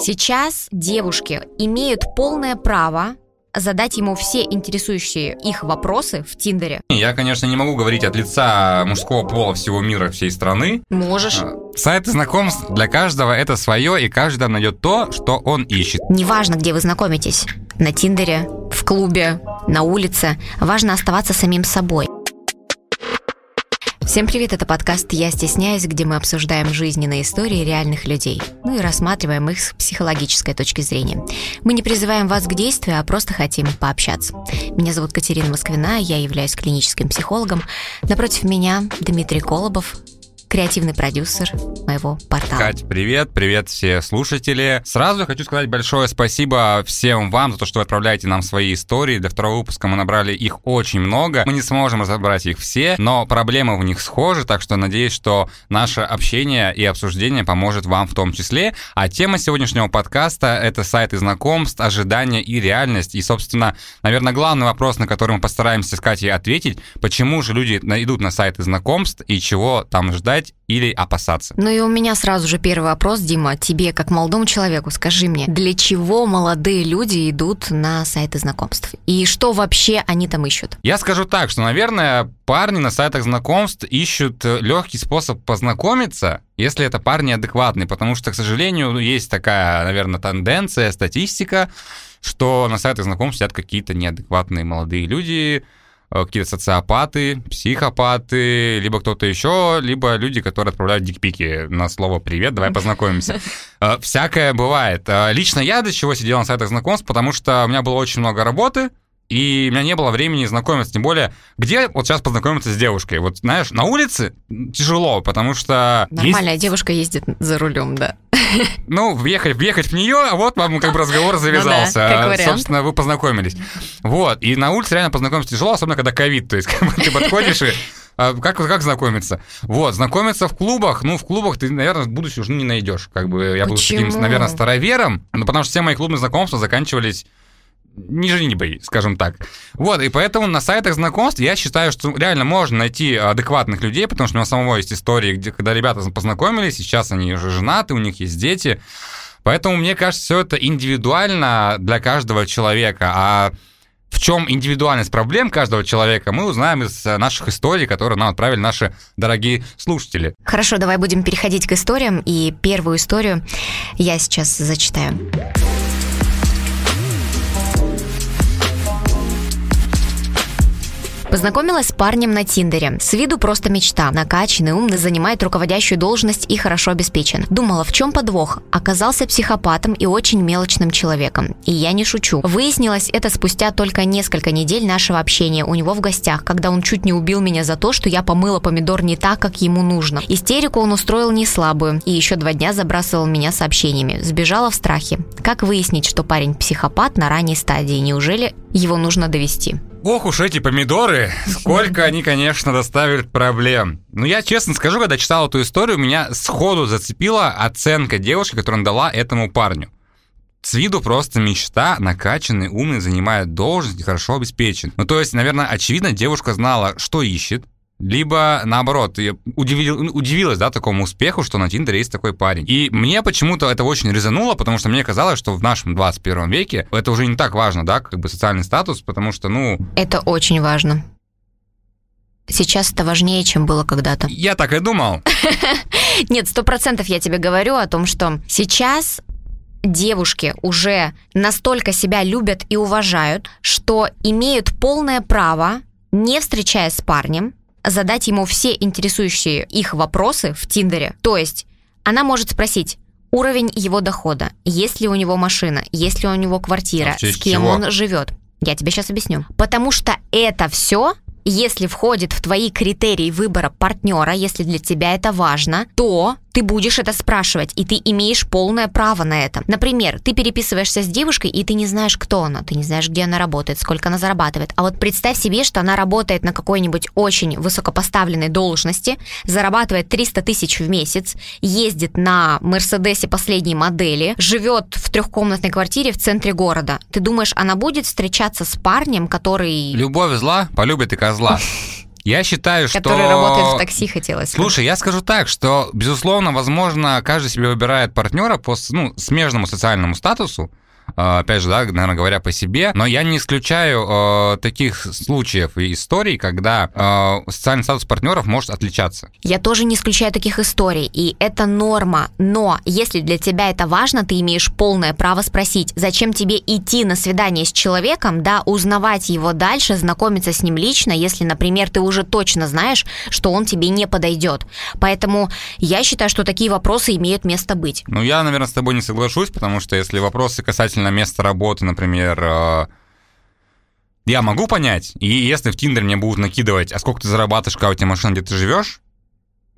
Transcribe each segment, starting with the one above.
Сейчас девушки имеют полное право задать ему все интересующие их вопросы в Тиндере. Я, конечно, не могу говорить от лица мужского пола всего мира, всей страны. Можешь. А, Сайты знакомств для каждого это свое, и каждый найдет то, что он ищет. Неважно, где вы знакомитесь. На Тиндере, в клубе, на улице. Важно оставаться самим собой. Всем привет, это подкаст «Я стесняюсь», где мы обсуждаем жизненные истории реальных людей, ну и рассматриваем их с психологической точки зрения. Мы не призываем вас к действию, а просто хотим пообщаться. Меня зовут Катерина Москвина, я являюсь клиническим психологом. Напротив меня Дмитрий Колобов, креативный продюсер моего портала. Кать, привет, привет все слушатели. Сразу хочу сказать большое спасибо всем вам за то, что вы отправляете нам свои истории. Для второго выпуска мы набрали их очень много. Мы не сможем разобрать их все, но проблемы в них схожи, так что надеюсь, что наше общение и обсуждение поможет вам в том числе. А тема сегодняшнего подкаста — это сайты знакомств, ожидания и реальность. И, собственно, наверное, главный вопрос, на который мы постараемся с Катей ответить, почему же люди идут на сайты знакомств и чего там ждать ожидать или опасаться? Ну и у меня сразу же первый вопрос, Дима, тебе как молодому человеку, скажи мне, для чего молодые люди идут на сайты знакомств? И что вообще они там ищут? Я скажу так, что, наверное, парни на сайтах знакомств ищут э, легкий способ познакомиться, если это парни адекватные, потому что, к сожалению, есть такая, наверное, тенденция, статистика, что на сайтах знакомств сидят какие-то неадекватные молодые люди, какие-то социопаты, психопаты, либо кто-то еще, либо люди, которые отправляют дикпики на слово «привет, давай познакомимся». Э, всякое бывает. Э, лично я до чего сидел на сайтах знакомств, потому что у меня было очень много работы, и у меня не было времени знакомиться, тем более, где вот сейчас познакомиться с девушкой. Вот, знаешь, на улице тяжело, потому что... Нормальная есть... девушка ездит за рулем, да. Ну, въехать, въехать в нее, а вот вам как бы разговор завязался. Ну да, Собственно, вы познакомились. Вот, и на улице реально познакомиться тяжело, особенно когда ковид, то есть как бы, ты подходишь и а как, как знакомиться? Вот, знакомиться в клубах, ну, в клубах ты, наверное, в будущем уже не найдешь. Как бы я был таким, наверное, старовером, ну, потому что все мои клубные знакомства заканчивались не женитьбой, скажем так. Вот, и поэтому на сайтах знакомств я считаю, что реально можно найти адекватных людей, потому что у меня самого есть истории, где, когда ребята познакомились, сейчас они уже женаты, у них есть дети. Поэтому, мне кажется, все это индивидуально для каждого человека. А в чем индивидуальность проблем каждого человека, мы узнаем из наших историй, которые нам отправили наши дорогие слушатели. Хорошо, давай будем переходить к историям. И первую историю я сейчас зачитаю. Познакомилась с парнем на Тиндере. С виду просто мечта. Накачанный, умный, занимает руководящую должность и хорошо обеспечен. Думала, в чем подвох? Оказался психопатом и очень мелочным человеком. И я не шучу. Выяснилось это спустя только несколько недель нашего общения у него в гостях, когда он чуть не убил меня за то, что я помыла помидор не так, как ему нужно. Истерику он устроил не слабую и еще два дня забрасывал меня сообщениями. Сбежала в страхе. Как выяснить, что парень психопат на ранней стадии? Неужели его нужно довести? Ох уж эти помидоры, сколько они, конечно, доставят проблем. Но я честно скажу, когда читал эту историю, меня сходу зацепила оценка девушки, которую он дала этому парню. С виду просто мечта, накачанный, умный, занимает должность и хорошо обеспечен. Ну, то есть, наверное, очевидно, девушка знала, что ищет, либо наоборот, удивил, удивилась, да, такому успеху, что на Тиндере есть такой парень. И мне почему-то это очень резануло, потому что мне казалось, что в нашем 21 веке это уже не так важно, да, как бы социальный статус, потому что, ну... Это очень важно. Сейчас это важнее, чем было когда-то. Я так и думал. Нет, сто процентов я тебе говорю о том, что сейчас девушки уже настолько себя любят и уважают, что имеют полное право, не встречаясь с парнем, задать ему все интересующие их вопросы в Тиндере. То есть она может спросить, уровень его дохода, есть ли у него машина, есть ли у него квартира, с кем чего? он живет. Я тебе сейчас объясню. Потому что это все если входит в твои критерии выбора партнера, если для тебя это важно, то ты будешь это спрашивать, и ты имеешь полное право на это. Например, ты переписываешься с девушкой, и ты не знаешь, кто она, ты не знаешь, где она работает, сколько она зарабатывает. А вот представь себе, что она работает на какой-нибудь очень высокопоставленной должности, зарабатывает 300 тысяч в месяц, ездит на Мерседесе последней модели, живет в трехкомнатной квартире в центре города. Ты думаешь, она будет встречаться с парнем, который... Любовь зла, полюбит и козла. Я считаю, что... Который работает в такси, хотелось Слушай, я скажу так, что, безусловно, возможно, каждый себе выбирает партнера по ну, смежному социальному статусу, опять же, да, наверное, говоря по себе, но я не исключаю э, таких случаев и историй, когда э, социальный статус партнеров может отличаться. Я тоже не исключаю таких историй, и это норма, но если для тебя это важно, ты имеешь полное право спросить, зачем тебе идти на свидание с человеком, да, узнавать его дальше, знакомиться с ним лично, если, например, ты уже точно знаешь, что он тебе не подойдет. Поэтому я считаю, что такие вопросы имеют место быть. Ну, я, наверное, с тобой не соглашусь, потому что если вопросы касательно касательно места работы, например, э, я могу понять, и если в Тиндере мне будут накидывать, а сколько ты зарабатываешь, какая у тебя машина, где ты живешь,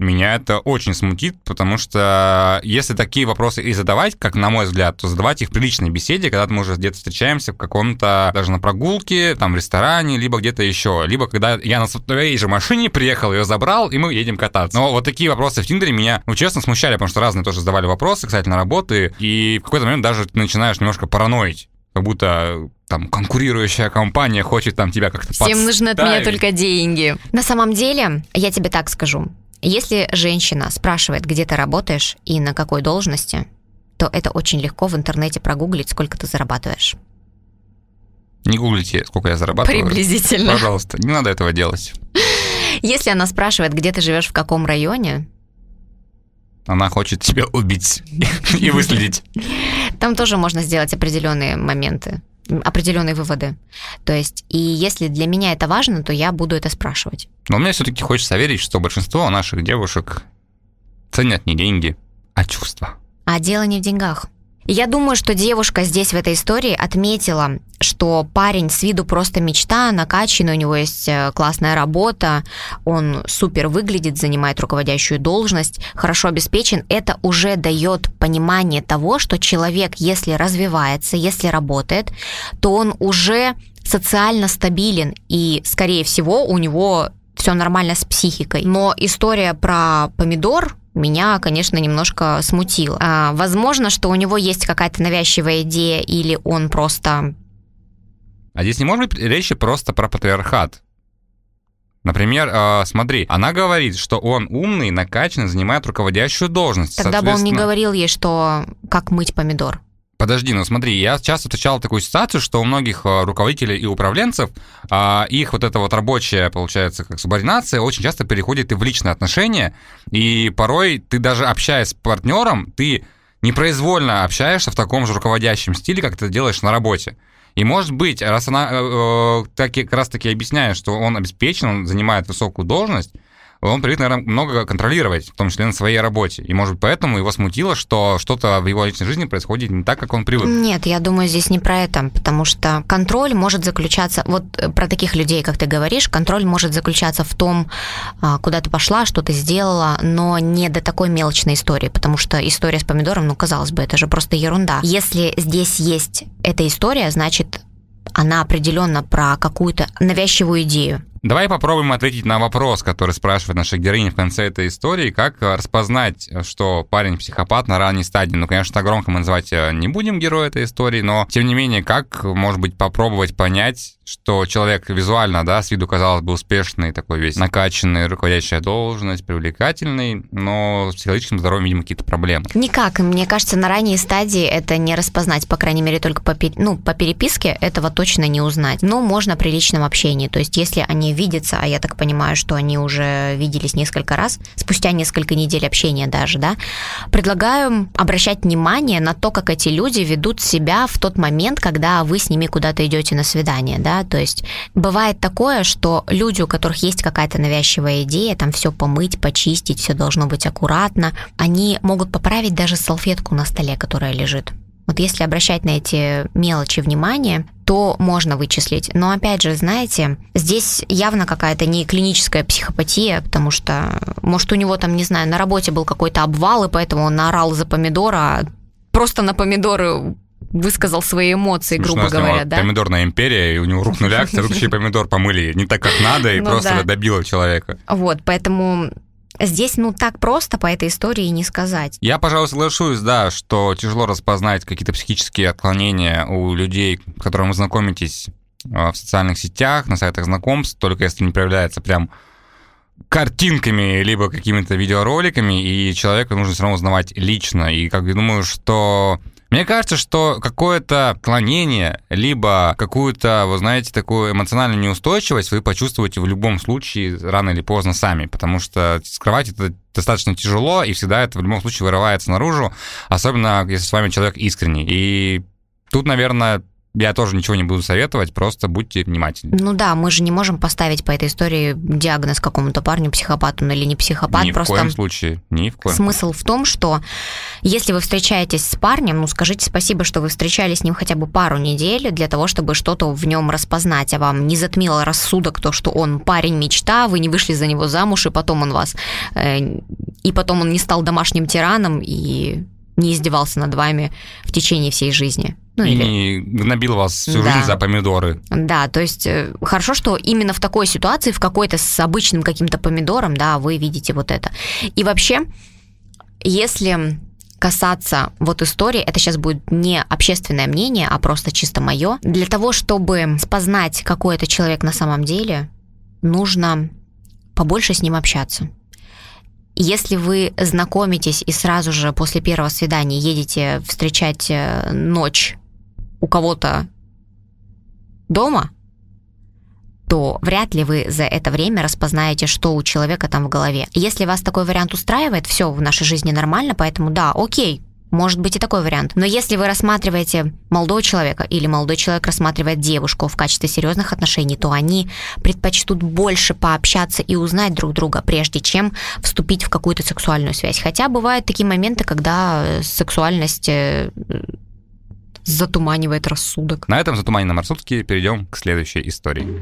меня это очень смутит, потому что если такие вопросы и задавать, как на мой взгляд, то задавать их в приличной беседе, когда мы уже где-то встречаемся в каком-то, даже на прогулке, там в ресторане, либо где-то еще, либо когда я на своей же машине приехал, ее забрал, и мы едем кататься. Но вот такие вопросы в Тиндере меня, ну, честно, смущали, потому что разные тоже задавали вопросы касательно работы, и в какой-то момент даже ты начинаешь немножко параноить как будто там конкурирующая компания хочет там тебя как-то Всем подставить. нужны от меня только деньги. На самом деле, я тебе так скажу, если женщина спрашивает, где ты работаешь и на какой должности, то это очень легко в интернете прогуглить, сколько ты зарабатываешь. Не гуглите, сколько я зарабатываю. Приблизительно. Пожалуйста, не надо этого делать. Если она спрашивает, где ты живешь, в каком районе, она хочет тебя убить и выследить. Там тоже можно сделать определенные моменты определенные выводы. То есть, и если для меня это важно, то я буду это спрашивать. Но мне все-таки хочется верить, что большинство наших девушек ценят не деньги, а чувства. А дело не в деньгах. Я думаю, что девушка здесь в этой истории отметила, что парень с виду просто мечта, накачанный, у него есть э, классная работа, он супер выглядит, занимает руководящую должность, хорошо обеспечен. Это уже дает понимание того, что человек, если развивается, если работает, то он уже социально стабилен, и, скорее всего, у него все нормально с психикой. Но история про помидор меня, конечно, немножко смутило. А, возможно, что у него есть какая-то навязчивая идея, или он просто... А здесь не может быть речи просто про патриархат. Например, э, смотри, она говорит, что он умный, накачанный, занимает руководящую должность. Тогда бы он не говорил ей, что как мыть помидор. Подожди, ну смотри, я часто встречал такую ситуацию, что у многих э, руководителей и управленцев а, их вот эта вот рабочая, получается, как субординация очень часто переходит и в личные отношения, и порой ты даже общаясь с партнером, ты непроизвольно общаешься в таком же руководящем стиле, как ты делаешь на работе. И может быть, раз она э, э, так, как раз таки объясняет, что он обеспечен, он занимает высокую должность, он привык, наверное, много контролировать, в том числе на своей работе. И, может быть, поэтому его смутило, что что-то в его личной жизни происходит не так, как он привык. Нет, я думаю, здесь не про это, потому что контроль может заключаться, вот э, про таких людей, как ты говоришь, контроль может заключаться в том, а, куда ты пошла, что ты сделала, но не до такой мелочной истории, потому что история с помидором, ну, казалось бы, это же просто ерунда. Если здесь есть эта история, значит, она определенно про какую-то навязчивую идею. Давай попробуем ответить на вопрос, который спрашивает наша героиня в конце этой истории. Как распознать, что парень психопат на ранней стадии? Ну, конечно, так громко мы называть э, не будем героя этой истории, но, тем не менее, как, может быть, попробовать понять, что человек визуально, да, с виду, казалось бы, успешный, такой весь накачанный, руководящая должность, привлекательный, но с психологическим здоровьем, видимо, какие-то проблемы. Никак. Мне кажется, на ранней стадии это не распознать, по крайней мере, только по, ну, по переписке этого точно не узнать. Но можно при личном общении. То есть, если они видятся, а я так понимаю, что они уже виделись несколько раз, спустя несколько недель общения даже, да, предлагаю обращать внимание на то, как эти люди ведут себя в тот момент, когда вы с ними куда-то идете на свидание, да, то есть бывает такое, что люди, у которых есть какая-то навязчивая идея, там все помыть, почистить, все должно быть аккуратно, они могут поправить даже салфетку на столе, которая лежит. Вот если обращать на эти мелочи внимание, то можно вычислить. Но опять же, знаете, здесь явно какая-то не клиническая психопатия, потому что, может, у него там, не знаю, на работе был какой-то обвал, и поэтому он наорал за помидора, а просто на помидоры высказал свои эмоции, Смешно, грубо говоря, да? Помидорная империя, и у него рухнули акции, тут еще помидор помыли не так, как надо, и ну просто добило человека. Вот, поэтому Здесь, ну, так просто по этой истории не сказать. Я, пожалуй, соглашусь, да, что тяжело распознать какие-то психические отклонения у людей, с которыми вы знакомитесь а, в социальных сетях, на сайтах знакомств, только если не проявляется прям картинками, либо какими-то видеороликами, и человека нужно все равно узнавать лично. И как я думаю, что мне кажется, что какое-то клонение, либо какую-то, вы знаете, такую эмоциональную неустойчивость вы почувствуете в любом случае рано или поздно сами, потому что скрывать это достаточно тяжело, и всегда это в любом случае вырывается наружу, особенно если с вами человек искренний. И тут, наверное, я тоже ничего не буду советовать, просто будьте внимательны. Ну да, мы же не можем поставить по этой истории диагноз какому-то парню, психопату, ну или не психопат. Ни просто в коем случае, ни в коем Смысл в том, что если вы встречаетесь с парнем, ну скажите спасибо, что вы встречались с ним хотя бы пару недель для того, чтобы что-то в нем распознать, а вам не затмило рассудок то, что он парень мечта, вы не вышли за него замуж, и потом он вас... Э, и потом он не стал домашним тираном и не издевался над вами в течение всей жизни. Ну, и или... не гнобил вас всю да. жизнь за помидоры. Да, то есть э, хорошо, что именно в такой ситуации, в какой-то с обычным каким-то помидором, да, вы видите вот это. И вообще, если касаться вот истории, это сейчас будет не общественное мнение, а просто чисто мое. Для того, чтобы спознать, какой это человек на самом деле, нужно побольше с ним общаться. Если вы знакомитесь и сразу же после первого свидания едете встречать э, ночь у кого-то дома, то вряд ли вы за это время распознаете, что у человека там в голове. Если вас такой вариант устраивает, все в нашей жизни нормально, поэтому да, окей, может быть и такой вариант. Но если вы рассматриваете молодого человека или молодой человек рассматривает девушку в качестве серьезных отношений, то они предпочтут больше пообщаться и узнать друг друга, прежде чем вступить в какую-то сексуальную связь. Хотя бывают такие моменты, когда сексуальность э, затуманивает рассудок. На этом затуманенном рассудке перейдем к следующей истории.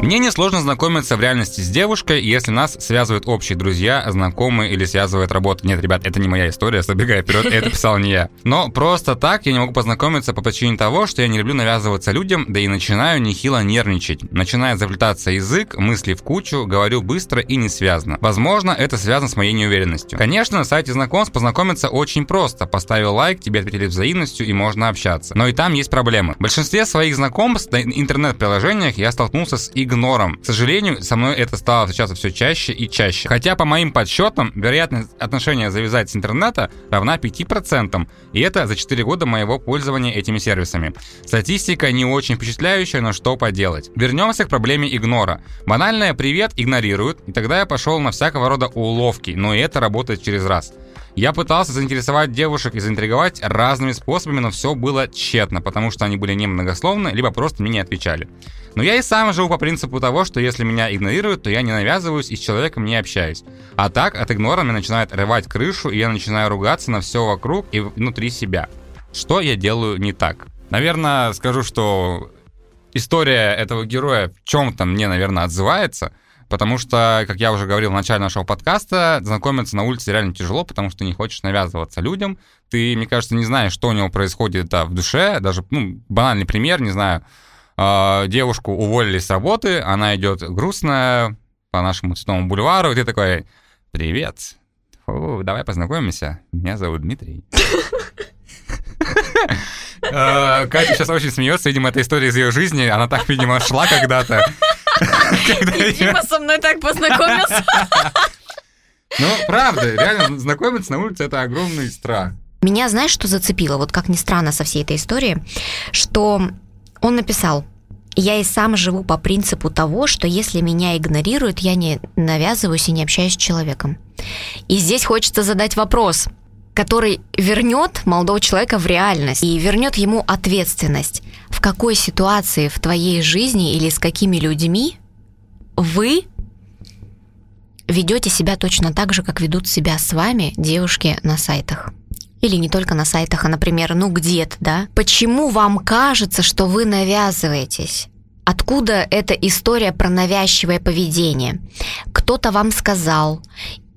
Мне несложно знакомиться в реальности с девушкой, если нас связывают общие друзья, знакомые или связывает работа. Нет, ребят, это не моя история, забегая вперед, это писал не я. Но просто так я не могу познакомиться по причине того, что я не люблю навязываться людям, да и начинаю нехило нервничать. Начинает заплетаться язык, мысли в кучу, говорю быстро и не связано. Возможно, это связано с моей неуверенностью. Конечно, на сайте знакомств познакомиться очень просто. Поставил лайк, тебе ответили взаимностью и можно общаться. Но и там есть проблемы. В большинстве своих знакомств на интернет-приложениях я столкнулся с игрой игнором. К сожалению, со мной это стало встречаться все чаще и чаще. Хотя, по моим подсчетам, вероятность отношения завязать с интернета равна 5%. И это за 4 года моего пользования этими сервисами. Статистика не очень впечатляющая, но что поделать. Вернемся к проблеме игнора. Банальное «привет» игнорируют, и тогда я пошел на всякого рода уловки, но и это работает через раз. Я пытался заинтересовать девушек и заинтриговать разными способами, но все было тщетно, потому что они были немногословны, либо просто мне не отвечали. Но я и сам живу по принципу того, что если меня игнорируют, то я не навязываюсь и с человеком не общаюсь. А так от игнора мне начинает рвать крышу, и я начинаю ругаться на все вокруг и внутри себя. Что я делаю не так? Наверное, скажу, что история этого героя в чем-то мне, наверное, отзывается – Потому что, как я уже говорил в начале нашего подкаста, знакомиться на улице реально тяжело, потому что не хочешь навязываться людям. Ты, мне кажется, не знаешь, что у него происходит да, в душе. Даже, ну, банальный пример, не знаю, э, девушку уволили с работы, она идет грустная по нашему цветному бульвару, и ты такой, привет, Фу, давай познакомимся, меня зовут Дмитрий. Э, Катя сейчас очень смеется, видимо, это история из ее жизни. Она так, видимо, шла когда-то. Дима со мной так познакомился. Ну, правда, реально знакомиться на улице это огромный страх. Меня, знаешь, что зацепило, вот как ни странно со всей этой истории, что он написал, я и сам живу по принципу того, что если меня игнорируют, я не навязываюсь и не общаюсь с человеком. И здесь хочется задать вопрос, который вернет молодого человека в реальность и вернет ему ответственность. В какой ситуации в твоей жизни или с какими людьми вы ведете себя точно так же, как ведут себя с вами девушки на сайтах? Или не только на сайтах, а, например, ну где-то, да? Почему вам кажется, что вы навязываетесь? Откуда эта история про навязчивое поведение? Кто-то вам сказал,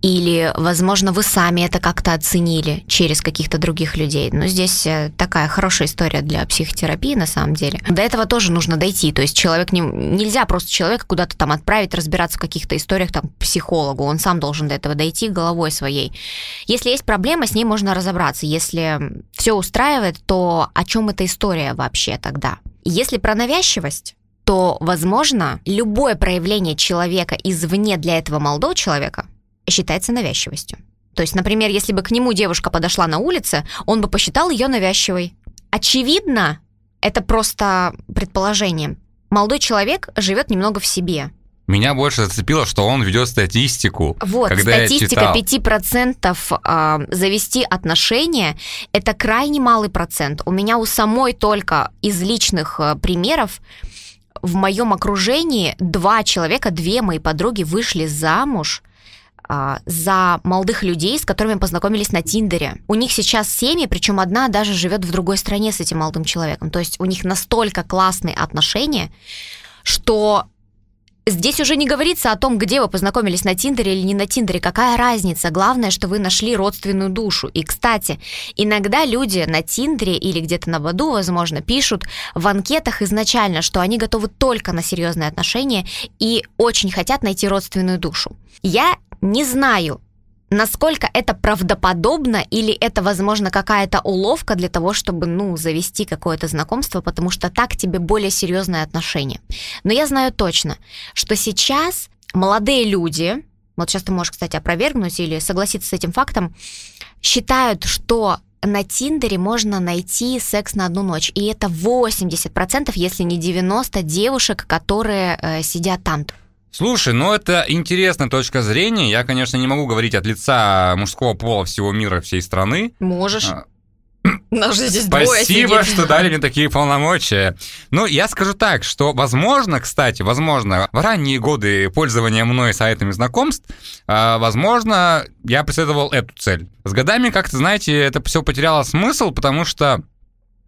или, возможно, вы сами это как-то оценили через каких-то других людей. Но здесь э, такая хорошая история для психотерапии на самом деле. До этого тоже нужно дойти. То есть человек не, нельзя просто человека куда-то там отправить разбираться в каких-то историях там психологу. Он сам должен до этого дойти головой своей. Если есть проблема, с ней можно разобраться. Если все устраивает, то о чем эта история вообще тогда? Если про навязчивость, то, возможно, любое проявление человека извне для этого молодого человека считается навязчивостью. То есть, например, если бы к нему девушка подошла на улице, он бы посчитал ее навязчивой. Очевидно, это просто предположение. Молодой человек живет немного в себе. Меня больше зацепило, что он ведет статистику. Вот, когда статистика 5% э, завести отношения – это крайне малый процент. У меня у самой только из личных э, примеров в моем окружении два человека, две мои подруги вышли замуж а, за молодых людей, с которыми познакомились на Тиндере. У них сейчас семьи, причем одна даже живет в другой стране с этим молодым человеком. То есть у них настолько классные отношения, что Здесь уже не говорится о том, где вы познакомились на Тиндере или не на Тиндере. Какая разница? Главное, что вы нашли родственную душу. И, кстати, иногда люди на Тиндере или где-то на Баду, возможно, пишут в анкетах изначально, что они готовы только на серьезные отношения и очень хотят найти родственную душу. Я не знаю, насколько это правдоподобно или это, возможно, какая-то уловка для того, чтобы, ну, завести какое-то знакомство, потому что так тебе более серьезное отношение. Но я знаю точно, что сейчас молодые люди, вот сейчас ты можешь, кстати, опровергнуть или согласиться с этим фактом, считают, что на Тиндере можно найти секс на одну ночь. И это 80%, если не 90% девушек, которые э, сидят там. Слушай, ну это интересная точка зрения. Я, конечно, не могу говорить от лица мужского пола всего мира, всей страны. Можешь. А, Нас же здесь Спасибо, что дали мне такие полномочия. Ну, я скажу так, что, возможно, кстати, возможно, в ранние годы пользования мной сайтами знакомств, а, возможно, я преследовал эту цель. С годами, как-то, знаете, это все потеряло смысл, потому что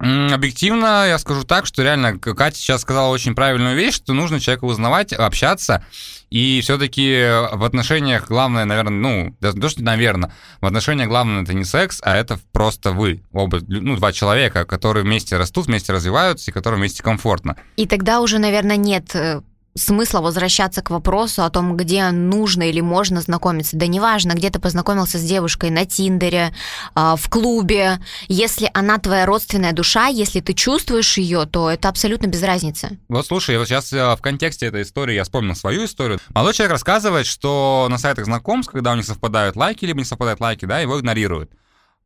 Объективно я скажу так, что реально Катя сейчас сказала очень правильную вещь, что нужно человека узнавать, общаться, и все-таки в отношениях главное, наверное, ну, даже что, наверное, в отношениях главное это не секс, а это просто вы, оба, ну, два человека, которые вместе растут, вместе развиваются и которым вместе комфортно. И тогда уже, наверное, нет э, смысла возвращаться к вопросу о том, где нужно или можно знакомиться. Да неважно, где ты познакомился с девушкой на Тиндере, а, в клубе. Если она твоя родственная душа, если ты чувствуешь ее, то это абсолютно без разницы. Вот слушай, вот сейчас э, в контексте этой истории я вспомнил свою историю. Молодой человек рассказывает, что на сайтах знакомств, когда у них совпадают лайки, либо не совпадают лайки, да, его игнорируют.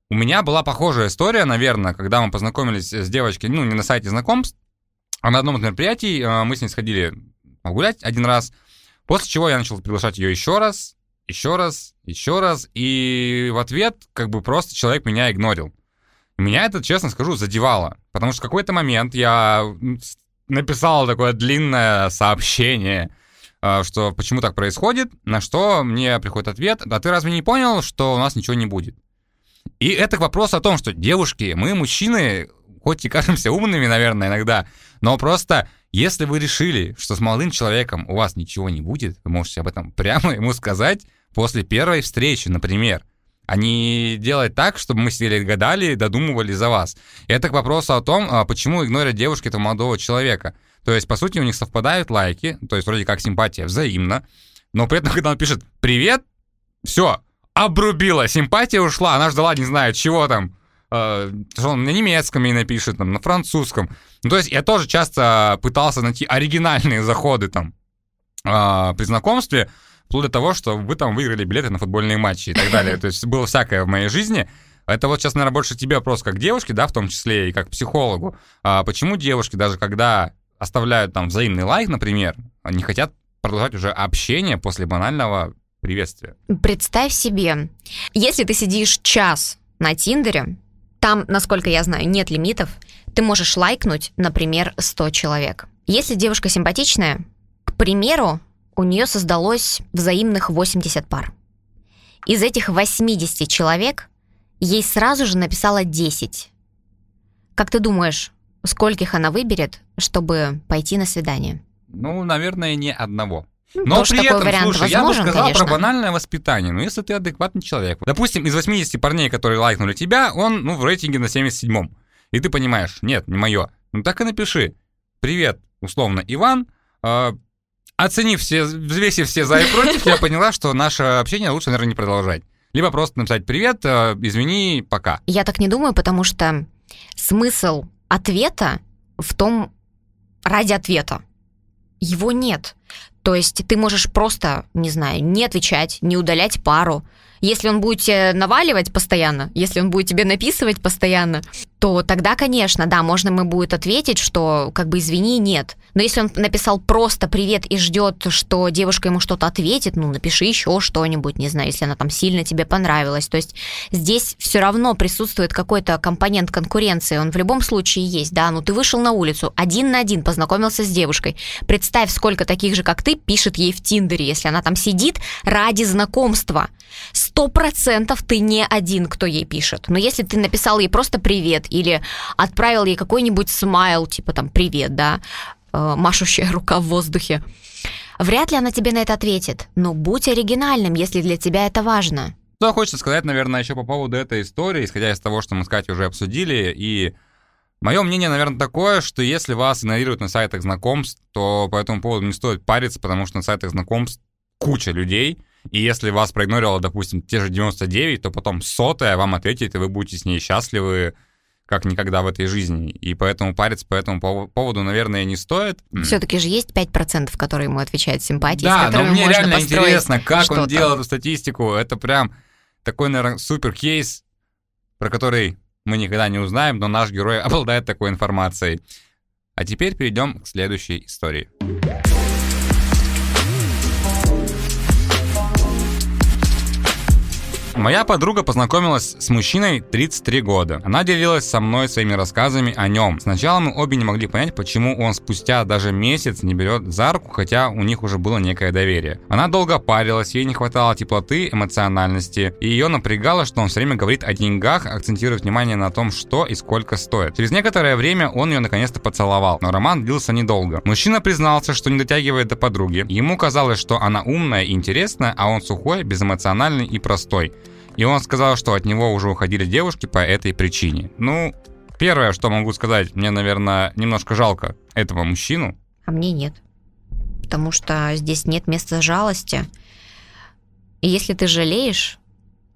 У меня была похожая история, наверное, когда мы познакомились с девочкой, ну, не на сайте знакомств, а на одном из мероприятий э, мы с ней сходили погулять один раз, после чего я начал приглашать ее еще раз, еще раз, еще раз, и в ответ как бы просто человек меня игнорил. Меня это, честно скажу, задевало, потому что в какой-то момент я написал такое длинное сообщение, э, что почему так происходит, на что мне приходит ответ, а ты разве не понял, что у нас ничего не будет? И это к вопросу о том, что девушки, мы, мужчины, хоть и кажемся умными, наверное, иногда, но просто если вы решили, что с молодым человеком у вас ничего не будет, вы можете об этом прямо ему сказать после первой встречи, например. А не делать так, чтобы мы сидели гадали, додумывали за вас. Это к вопросу о том, а почему игнорят девушки этого молодого человека. То есть, по сути, у них совпадают лайки, то есть вроде как симпатия взаимна, но при этом, когда он пишет «Привет», все, обрубила, симпатия ушла, она ждала, не знаю, чего там, э, что он на немецком ей напишет, там, на французском. Ну, то есть я тоже часто пытался найти оригинальные заходы там э, при знакомстве, вплоть до того, что вы там выиграли билеты на футбольные матчи и так далее. То есть было всякое в моей жизни. Это вот сейчас, наверное, больше тебе вопрос как девушке, да, в том числе и как психологу. А почему девушки, даже когда оставляют там взаимный лайк, например, не хотят продолжать уже общение после банального приветствия? Представь себе, если ты сидишь час на Тиндере, там, насколько я знаю, нет лимитов. Ты можешь лайкнуть, например, 100 человек. Если девушка симпатичная, к примеру, у нее создалось взаимных 80 пар. Из этих 80 человек ей сразу же написала 10. Как ты думаешь, скольких она выберет, чтобы пойти на свидание? Ну, наверное, не одного. Ну, Но Тоже при этом, слушай, возможен, я бы сказал конечно. про банальное воспитание. Ну, если ты адекватный человек. Допустим, из 80 парней, которые лайкнули тебя, он, ну, в рейтинге на 77-м. И ты понимаешь, нет, не мое. Ну, так и напиши. Привет, условно, Иван. Э, оценив все, взвесив все за и против, я поняла, что наше общение лучше, наверное, не продолжать. Либо просто написать «Привет, э, извини, пока». Я так не думаю, потому что смысл ответа в том, ради ответа. Его нет. То есть ты можешь просто, не знаю, не отвечать, не удалять пару, если он будет тебе наваливать постоянно, если он будет тебе написывать постоянно, то тогда, конечно, да, можно ему будет ответить, что как бы извини, нет. Но если он написал просто привет и ждет, что девушка ему что-то ответит, ну напиши еще что-нибудь, не знаю, если она там сильно тебе понравилась. То есть здесь все равно присутствует какой-то компонент конкуренции, он в любом случае есть, да, ну ты вышел на улицу, один на один познакомился с девушкой. Представь, сколько таких же, как ты, пишет ей в Тиндере, если она там сидит ради знакомства сто процентов ты не один, кто ей пишет. Но если ты написал ей просто привет или отправил ей какой-нибудь смайл, типа там привет, да, э, машущая рука в воздухе, вряд ли она тебе на это ответит. Но будь оригинальным, если для тебя это важно. Что хочется сказать, наверное, еще по поводу этой истории, исходя из того, что мы с Катей уже обсудили, и Мое мнение, наверное, такое, что если вас игнорируют на сайтах знакомств, то по этому поводу не стоит париться, потому что на сайтах знакомств куча людей, и если вас проигнорило, допустим, те же 99, то потом сотая вам ответит, и вы будете с ней счастливы как никогда в этой жизни. И поэтому париться по этому поводу, наверное, не стоит. Все-таки же есть 5%, которые ему отвечают симпатии, Да, но мне реально интересно, как он делал эту статистику. Это прям такой, наверное, супер кейс, про который мы никогда не узнаем, но наш герой обладает такой информацией. А теперь перейдем к следующей истории. Моя подруга познакомилась с мужчиной 33 года. Она делилась со мной своими рассказами о нем. Сначала мы обе не могли понять, почему он спустя даже месяц не берет за руку, хотя у них уже было некое доверие. Она долго парилась, ей не хватало теплоты, эмоциональности, и ее напрягало, что он все время говорит о деньгах, акцентирует внимание на том, что и сколько стоит. Через некоторое время он ее наконец-то поцеловал, но роман длился недолго. Мужчина признался, что не дотягивает до подруги. Ему казалось, что она умная и интересная, а он сухой, безэмоциональный и простой. И он сказал, что от него уже уходили девушки по этой причине. Ну, первое, что могу сказать, мне, наверное, немножко жалко этого мужчину. А мне нет. Потому что здесь нет места жалости. И если ты жалеешь,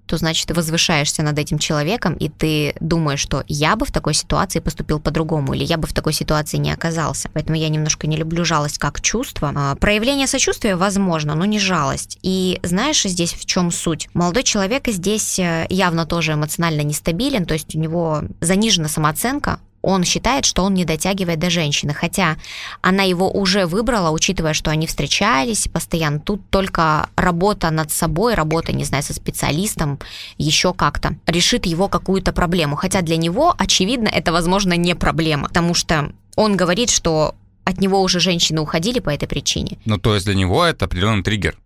то значит ты возвышаешься над этим человеком, и ты думаешь, что я бы в такой ситуации поступил по-другому, или я бы в такой ситуации не оказался. Поэтому я немножко не люблю жалость как чувство. А, проявление сочувствия возможно, но не жалость. И знаешь, здесь в чем суть? Молодой человек здесь э, явно тоже эмоционально нестабилен, то есть у него занижена самооценка, он считает, что он не дотягивает до женщины, хотя она его уже выбрала, учитывая, что они встречались постоянно. Тут только работа над собой, работа, не знаю, со специалистом, еще как-то решит его какую-то проблему. Хотя для него, очевидно, это, возможно, не проблема, потому что он говорит, что от него уже женщины уходили по этой причине. Ну, то есть для него это определенный триггер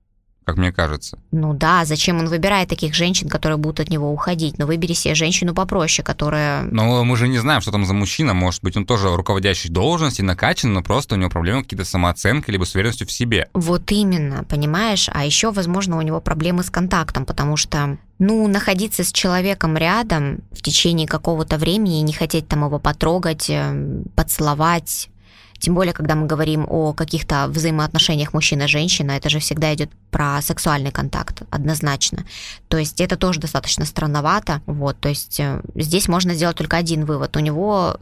как мне кажется. Ну да, зачем он выбирает таких женщин, которые будут от него уходить? Но ну, выбери себе женщину попроще, которая... Но мы же не знаем, что там за мужчина. Может быть, он тоже руководящий должности, накачан, но просто у него проблемы какие-то самооценкой, либо с уверенностью в себе. Вот именно, понимаешь? А еще, возможно, у него проблемы с контактом, потому что ну, находиться с человеком рядом в течение какого-то времени и не хотеть там его потрогать, э, поцеловать, тем более, когда мы говорим о каких-то взаимоотношениях мужчина-женщина, это же всегда идет про сексуальный контакт, однозначно. То есть это тоже достаточно странновато. Вот, то есть э, здесь можно сделать только один вывод. У него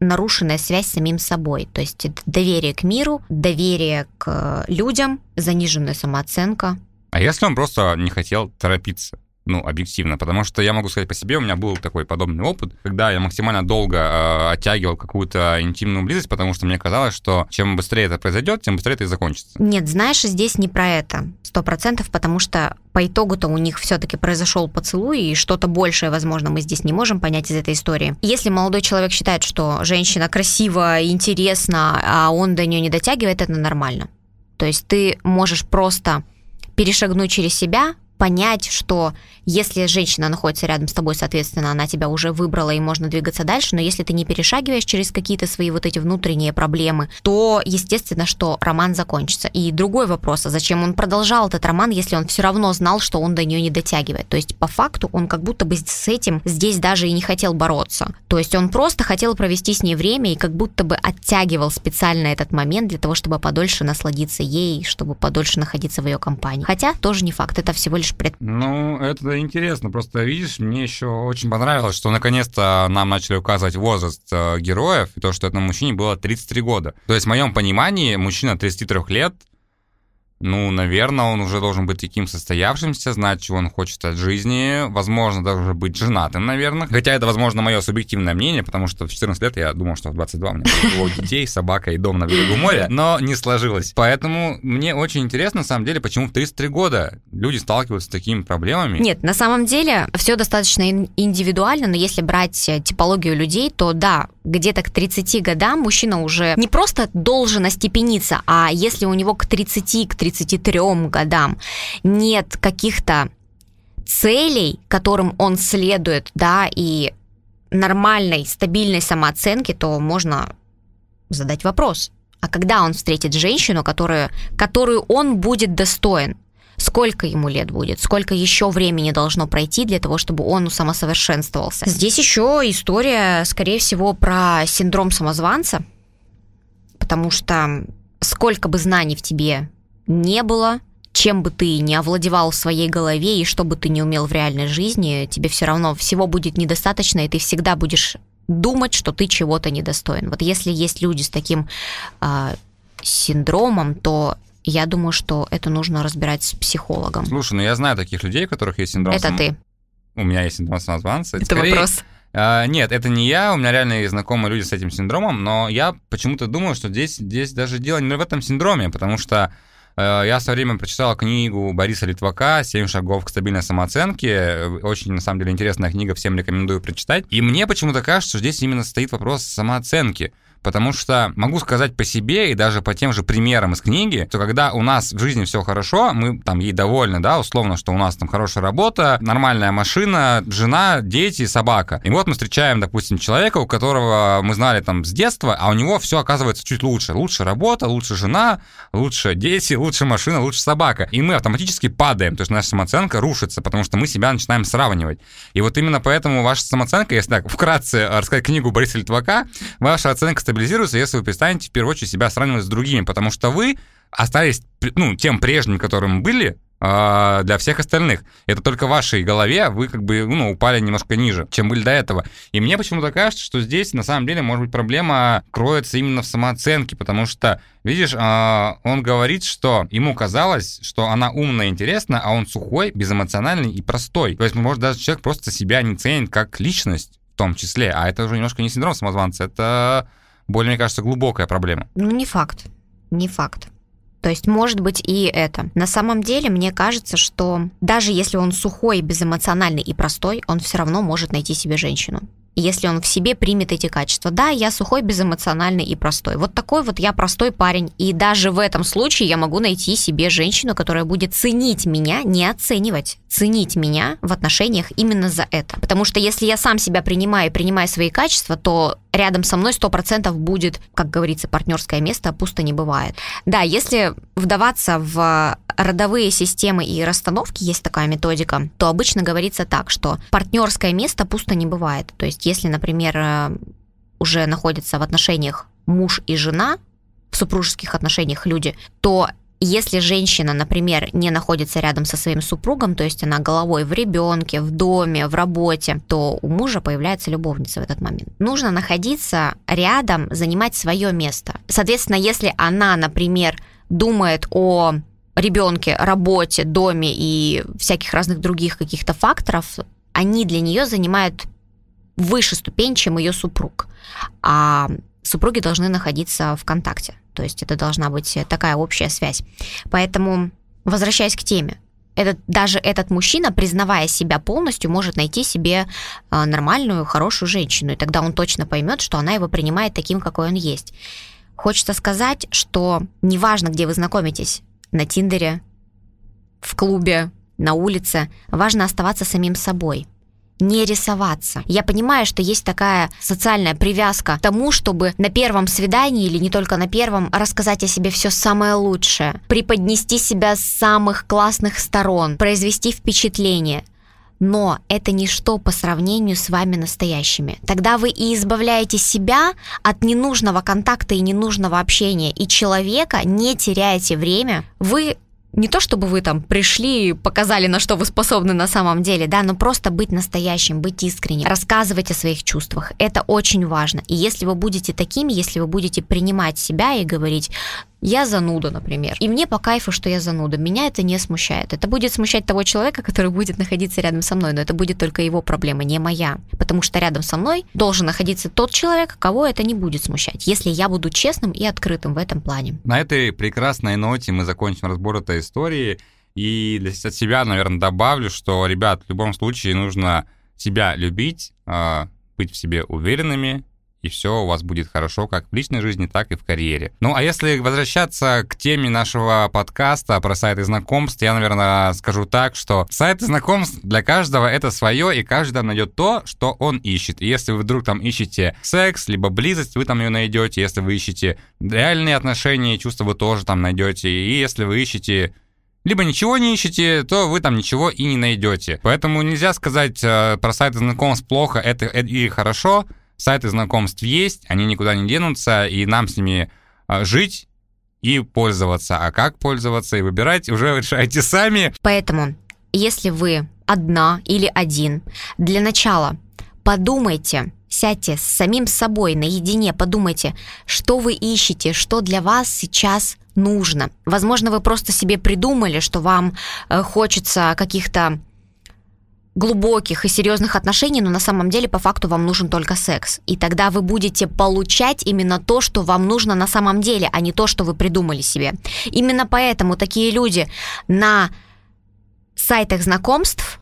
нарушенная связь с самим собой. То есть доверие к миру, доверие к людям, заниженная самооценка. А если он просто не хотел торопиться? Ну, объективно, потому что я могу сказать по себе, у меня был такой подобный опыт, когда я максимально долго э, оттягивал какую-то интимную близость, потому что мне казалось, что чем быстрее это произойдет, тем быстрее это и закончится. Нет, знаешь, здесь не про это, сто процентов, потому что по итогу-то у них все-таки произошел поцелуй, и что-то большее, возможно, мы здесь не можем понять из этой истории. Если молодой человек считает, что женщина красива, интересна, а он до нее не дотягивает, это нормально. То есть ты можешь просто перешагнуть через себя, понять, что если женщина находится рядом с тобой, соответственно, она тебя уже выбрала и можно двигаться дальше, но если ты не перешагиваешь через какие-то свои вот эти внутренние проблемы, то, естественно, что роман закончится. И другой вопрос, а зачем он продолжал этот роман, если он все равно знал, что он до нее не дотягивает? То есть, по факту, он как будто бы с этим здесь даже и не хотел бороться. То есть, он просто хотел провести с ней время и как будто бы оттягивал специально этот момент для того, чтобы подольше насладиться ей, чтобы подольше находиться в ее компании. Хотя, тоже не факт, это всего лишь можешь пред... Ну, это интересно. Просто, видишь, мне еще очень понравилось, что наконец-то нам начали указывать возраст э, героев, и то, что этому мужчине было 33 года. То есть, в моем понимании, мужчина 33 лет ну, наверное, он уже должен быть таким состоявшимся, знать, чего он хочет от жизни, возможно, даже быть женатым, наверное. Хотя это, возможно, мое субъективное мнение, потому что в 14 лет я думал, что в 22 у меня было детей, собака и дом на берегу моря, но не сложилось. Поэтому мне очень интересно, на самом деле, почему в 33 года люди сталкиваются с такими проблемами. Нет, на самом деле все достаточно индивидуально, но если брать э, типологию людей, то да, где-то к 30 годам мужчина уже не просто должен остепениться, а если у него к 30, к 33 годам нет каких-то целей, которым он следует, да, и нормальной, стабильной самооценки, то можно задать вопрос. А когда он встретит женщину, которую, которую он будет достоин? Сколько ему лет будет, сколько еще времени должно пройти для того, чтобы он самосовершенствовался. Здесь еще история, скорее всего, про синдром самозванца, потому что сколько бы знаний в тебе не было, чем бы ты не овладевал в своей голове и что бы ты не умел в реальной жизни, тебе все равно всего будет недостаточно, и ты всегда будешь думать, что ты чего-то недостоин. Вот если есть люди с таким э, синдромом, то я думаю, что это нужно разбирать с психологом. Слушай, ну я знаю таких людей, у которых есть синдром... Это сам... ты. У меня есть синдром самозванца. Это Скорее... вопрос. Uh, нет, это не я, у меня реально знакомые люди с этим синдромом, но я почему-то думаю, что здесь, здесь даже дело не в этом синдроме, потому что uh, я со временем прочитал книгу Бориса Литвака «Семь шагов к стабильной самооценке». Очень, на самом деле, интересная книга, всем рекомендую прочитать. И мне почему-то кажется, что здесь именно стоит вопрос самооценки потому что могу сказать по себе и даже по тем же примерам из книги, что когда у нас в жизни все хорошо, мы там ей довольны, да, условно, что у нас там хорошая работа, нормальная машина, жена, дети, собака. И вот мы встречаем, допустим, человека, у которого мы знали там с детства, а у него все оказывается чуть лучше. Лучше работа, лучше жена, лучше дети, лучше машина, лучше собака. И мы автоматически падаем, то есть наша самооценка рушится, потому что мы себя начинаем сравнивать. И вот именно поэтому ваша самооценка, если так вкратце рассказать книгу Бориса Литвака, ваша оценка стабилизируется, если вы перестанете в первую очередь себя сравнивать с другими, потому что вы остались ну, тем прежним, которым были, а, для всех остальных. Это только в вашей голове вы как бы ну, упали немножко ниже, чем были до этого. И мне почему-то кажется, что здесь на самом деле, может быть, проблема кроется именно в самооценке, потому что, видишь, а, он говорит, что ему казалось, что она умная и интересная, а он сухой, безэмоциональный и простой. То есть, может, даже человек просто себя не ценит как личность в том числе, а это уже немножко не синдром самозванца, это более, мне кажется, глубокая проблема. Ну, не факт. Не факт. То есть, может быть, и это. На самом деле, мне кажется, что даже если он сухой, безэмоциональный и простой, он все равно может найти себе женщину если он в себе примет эти качества. Да, я сухой, безэмоциональный и простой. Вот такой вот я простой парень. И даже в этом случае я могу найти себе женщину, которая будет ценить меня, не оценивать, ценить меня в отношениях именно за это. Потому что если я сам себя принимаю и принимаю свои качества, то рядом со мной 100% будет, как говорится, партнерское место, а пусто не бывает. Да, если вдаваться в родовые системы и расстановки, есть такая методика, то обычно говорится так, что партнерское место пусто не бывает. То есть если, например, э, уже находятся в отношениях муж и жена, в супружеских отношениях люди, то если женщина, например, не находится рядом со своим супругом, то есть она головой в ребенке, в доме, в работе, то у мужа появляется любовница в этот момент. Нужно находиться рядом, занимать свое место. Соответственно, если она, например, думает о ребенке, работе, доме и всяких разных других каких-то факторов, они для нее занимают выше ступень, чем ее супруг. А супруги должны находиться в контакте. То есть это должна быть такая общая связь. Поэтому, возвращаясь к теме, этот, даже этот мужчина, признавая себя полностью, может найти себе а, нормальную, хорошую женщину. И тогда он точно поймет, что она его принимает таким, какой он есть. Хочется сказать, что неважно, где вы знакомитесь, на Тиндере, в клубе, на улице, важно оставаться самим собой не рисоваться. Я понимаю, что есть такая социальная привязка к тому, чтобы на первом свидании или не только на первом рассказать о себе все самое лучшее, преподнести себя с самых классных сторон, произвести впечатление. Но это ничто по сравнению с вами настоящими. Тогда вы и избавляете себя от ненужного контакта и ненужного общения, и человека не теряете время. Вы не то чтобы вы там пришли, показали, на что вы способны на самом деле, да, но просто быть настоящим, быть искренним, рассказывать о своих чувствах. Это очень важно. И если вы будете такими, если вы будете принимать себя и говорить, я зануда, например, и мне по кайфу, что я зануда, меня это не смущает. Это будет смущать того человека, который будет находиться рядом со мной, но это будет только его проблема, не моя. Потому что рядом со мной должен находиться тот человек, кого это не будет смущать, если я буду честным и открытым в этом плане. На этой прекрасной ноте мы закончим разбор этой истории. И для себя, наверное, добавлю, что, ребят, в любом случае нужно себя любить, а, быть в себе уверенными, и все у вас будет хорошо как в личной жизни, так и в карьере. Ну, а если возвращаться к теме нашего подкаста про сайты знакомств, я, наверное, скажу так, что сайты знакомств для каждого это свое, и каждый найдет то, что он ищет. И если вы вдруг там ищете секс, либо близость, вы там ее найдете. Если вы ищете реальные отношения, чувства, вы тоже там найдете. И если вы ищете либо ничего не ищете, то вы там ничего и не найдете. Поэтому нельзя сказать э, про сайты знакомств плохо это, это или хорошо сайты знакомств есть, они никуда не денутся, и нам с ними а, жить и пользоваться. А как пользоваться и выбирать, уже решайте сами. Поэтому, если вы одна или один, для начала подумайте, сядьте с самим собой наедине, подумайте, что вы ищете, что для вас сейчас нужно. Возможно, вы просто себе придумали, что вам э, хочется каких-то глубоких и серьезных отношений, но на самом деле по факту вам нужен только секс. И тогда вы будете получать именно то, что вам нужно на самом деле, а не то, что вы придумали себе. Именно поэтому такие люди на сайтах знакомств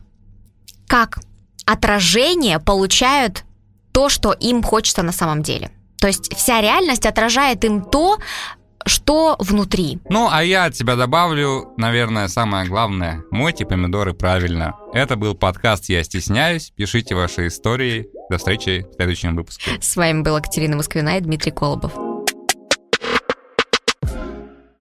как отражение получают то, что им хочется на самом деле. То есть вся реальность отражает им то, что внутри. Ну, а я от тебя добавлю, наверное, самое главное. Мойте помидоры правильно. Это был подкаст «Я стесняюсь». Пишите ваши истории. До встречи в следующем выпуске. С вами была Катерина Москвина и Дмитрий Колобов.